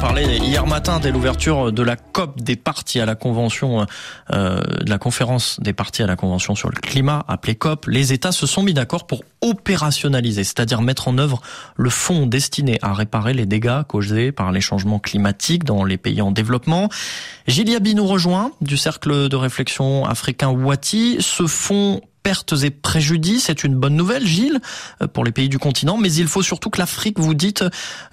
parlé hier matin dès l'ouverture de la COP des partis à la convention, euh, de la conférence des partis à la convention sur le climat, appelée COP. Les États se sont mis d'accord pour opérationnaliser, c'est-à-dire mettre en œuvre le fonds destiné à réparer les dégâts causés par les changements climatiques dans les pays en développement. Gilles Yabi nous rejoint du cercle de réflexion africain Wati. Ce fonds pertes et préjudices. C'est une bonne nouvelle, Gilles, euh, pour les pays du continent, mais il faut surtout que l'Afrique, vous dites,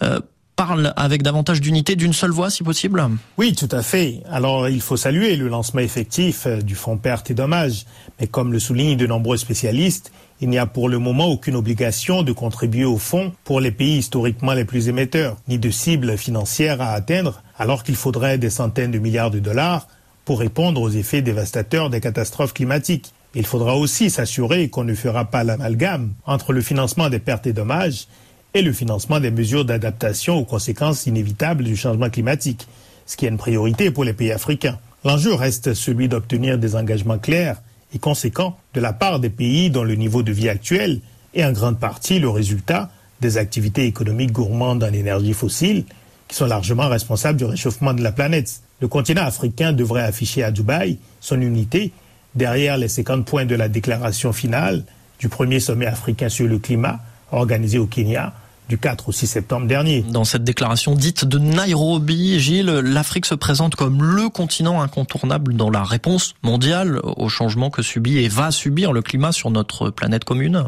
euh, parle avec davantage d'unité, d'une seule voix, si possible Oui, tout à fait. Alors, il faut saluer le lancement effectif euh, du fonds pertes et dommages. Mais comme le soulignent de nombreux spécialistes, il n'y a pour le moment aucune obligation de contribuer au fonds pour les pays historiquement les plus émetteurs, ni de cible financière à atteindre, alors qu'il faudrait des centaines de milliards de dollars pour répondre aux effets dévastateurs des catastrophes climatiques. Il faudra aussi s'assurer qu'on ne fera pas l'amalgame entre le financement des pertes et dommages et le financement des mesures d'adaptation aux conséquences inévitables du changement climatique, ce qui est une priorité pour les pays africains. L'enjeu reste celui d'obtenir des engagements clairs et conséquents de la part des pays dont le niveau de vie actuel est en grande partie le résultat des activités économiques gourmandes en énergie fossile qui sont largement responsables du réchauffement de la planète. Le continent africain devrait afficher à Dubaï son unité derrière les 50 points de la déclaration finale du premier sommet africain sur le climat organisé au Kenya du 4 au 6 septembre dernier. Dans cette déclaration dite de Nairobi, Gilles, l'Afrique se présente comme le continent incontournable dans la réponse mondiale au changement que subit et va subir le climat sur notre planète commune.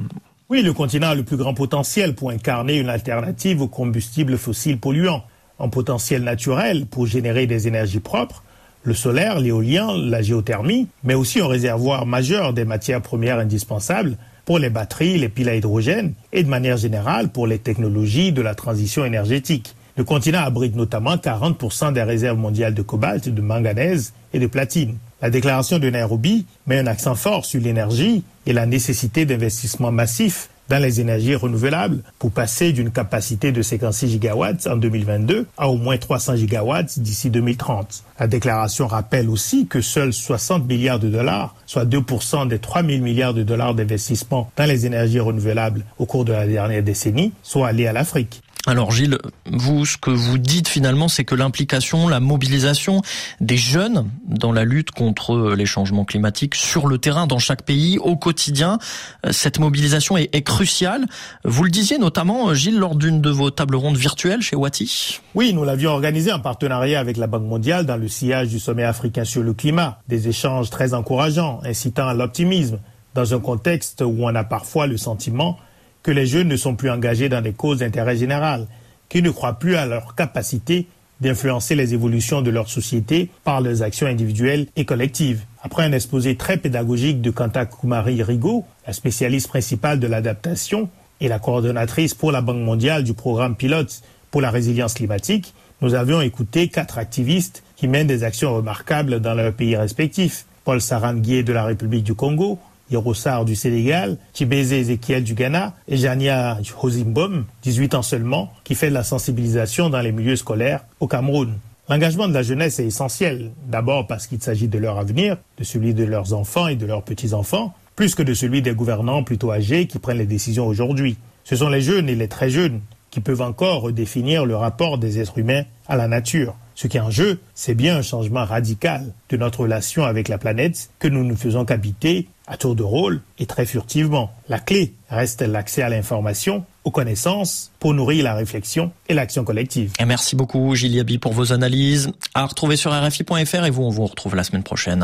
Oui, le continent a le plus grand potentiel pour incarner une alternative aux combustibles fossiles polluants, un potentiel naturel pour générer des énergies propres, le solaire, l'éolien, la géothermie, mais aussi un réservoir majeur des matières premières indispensables pour les batteries, les piles à hydrogène et de manière générale pour les technologies de la transition énergétique. Le continent abrite notamment 40% des réserves mondiales de cobalt, de manganèse et de platine. La déclaration de Nairobi met un accent fort sur l'énergie et la nécessité d'investissements massifs dans les énergies renouvelables pour passer d'une capacité de 56 gigawatts en 2022 à au moins 300 gigawatts d'ici 2030. La déclaration rappelle aussi que seuls 60 milliards de dollars, soit 2% des 3 000 milliards de dollars d'investissement dans les énergies renouvelables au cours de la dernière décennie, sont allés à l'Afrique. Alors Gilles, vous, ce que vous dites finalement, c'est que l'implication, la mobilisation des jeunes dans la lutte contre les changements climatiques sur le terrain, dans chaque pays, au quotidien, euh, cette mobilisation est, cruciale. Vous le disiez notamment, Gilles, lors d'une de vos tables rondes virtuelles chez Wati. Oui, nous l'avions organisé en partenariat avec la Banque mondiale dans le sillage du sommet africain sur le climat. Des échanges très encourageants, incitant à l'optimisme, dans un contexte où on a parfois le sentiment que les jeunes ne sont plus engagés dans des causes d'intérêt général, qu'ils ne croient plus à leur capacité d'influencer les évolutions de leur société par leurs actions individuelles et collectives. Après un exposé très pédagogique de Kanta Kumari Rigo, la spécialiste principale de l'adaptation et la coordonnatrice pour la Banque mondiale du programme pilote pour la résilience climatique, nous avions écouté quatre activistes qui mènent des actions remarquables dans leurs pays respectifs. Paul Saranguier de la République du Congo, Hirosar du Sénégal, Chibézé Ezekiel du Ghana et Jania Hosimbom, 18 ans seulement, qui fait de la sensibilisation dans les milieux scolaires au Cameroun. L'engagement de la jeunesse est essentiel, d'abord parce qu'il s'agit de leur avenir, de celui de leurs enfants et de leurs petits-enfants, plus que de celui des gouvernants plutôt âgés qui prennent les décisions aujourd'hui. Ce sont les jeunes et les très jeunes qui peuvent encore redéfinir le rapport des êtres humains à la nature. Ce qui est en jeu, c'est bien un changement radical de notre relation avec la planète que nous ne faisons qu'habiter à tour de rôle et très furtivement. La clé reste l'accès à l'information, aux connaissances, pour nourrir la réflexion et l'action collective. Merci beaucoup Gilles Yabi pour vos analyses. À retrouver sur RFI.fr et vous, on vous retrouve la semaine prochaine.